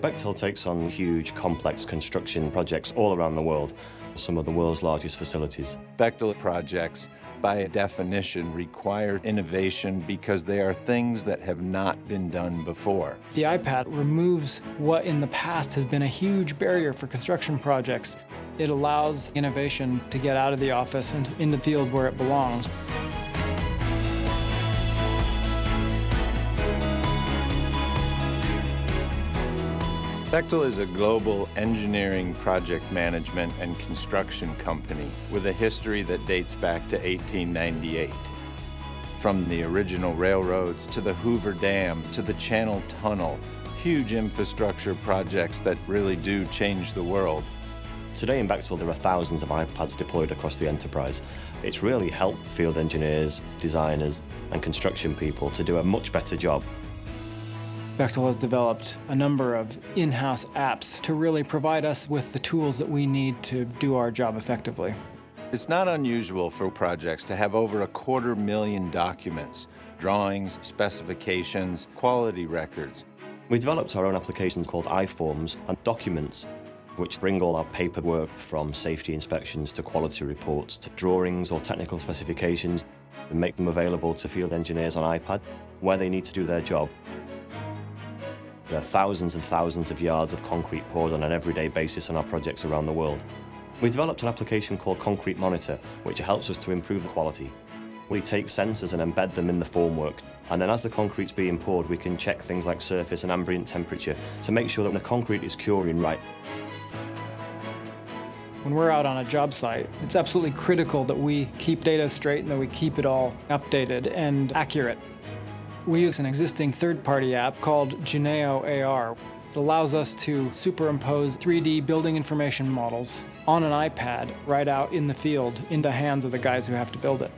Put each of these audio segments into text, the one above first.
Bechtel takes on huge, complex construction projects all around the world, some of the world's largest facilities. Bechtel projects, by definition, require innovation because they are things that have not been done before. The iPad removes what in the past has been a huge barrier for construction projects. It allows innovation to get out of the office and in the field where it belongs. Bechtel is a global engineering, project management, and construction company with a history that dates back to 1898. From the original railroads to the Hoover Dam to the Channel Tunnel, huge infrastructure projects that really do change the world. Today in Bechtel there are thousands of iPads deployed across the enterprise. It's really helped field engineers, designers and construction people to do a much better job Bechtel has developed a number of in-house apps to really provide us with the tools that we need to do our job effectively. It's not unusual for projects to have over a quarter million documents, drawings, specifications, quality records. We developed our own applications called iForms and documents which bring all our paperwork from safety inspections to quality reports to drawings or technical specifications and make them available to field engineers on iPad where they need to do their job. There are thousands and thousands of yards of concrete poured on an everyday basis on our projects around the world. We developed an application called Concrete Monitor, which helps us to improve the quality. We take sensors and embed them in the formwork, and then as the concrete's being poured, we can check things like surface and ambient temperature to make sure that the concrete is curing right. When we're out on a job site, it's absolutely critical that we keep data straight and that we keep it all updated and accurate. We use an existing third-party app called Juneo AR. It allows us to superimpose 3D building information models on an iPad right out in the field in the hands of the guys who have to build it.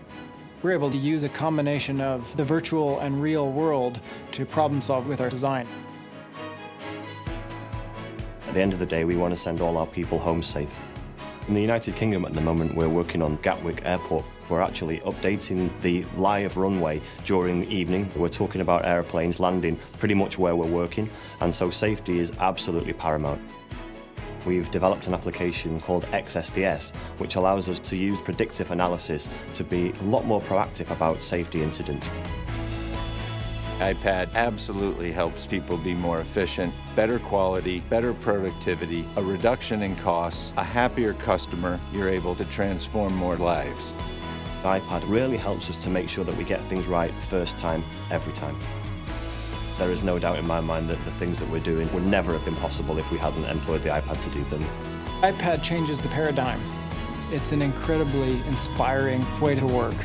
We're able to use a combination of the virtual and real world to problem solve with our design. At the end of the day, we want to send all our people home safe. In the United Kingdom at the moment, we're working on Gatwick Airport. We're actually updating the live runway during the evening. We're talking about airplanes landing pretty much where we're working, and so safety is absolutely paramount. We've developed an application called XSDS, which allows us to use predictive analysis to be a lot more proactive about safety incidents iPad absolutely helps people be more efficient, better quality, better productivity, a reduction in costs, a happier customer, you're able to transform more lives. IPad really helps us to make sure that we get things right first time, every time. There is no doubt in my mind that the things that we're doing would never have been possible if we hadn't employed the iPad to do them. iPad changes the paradigm. It's an incredibly inspiring way to work.